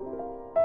あ!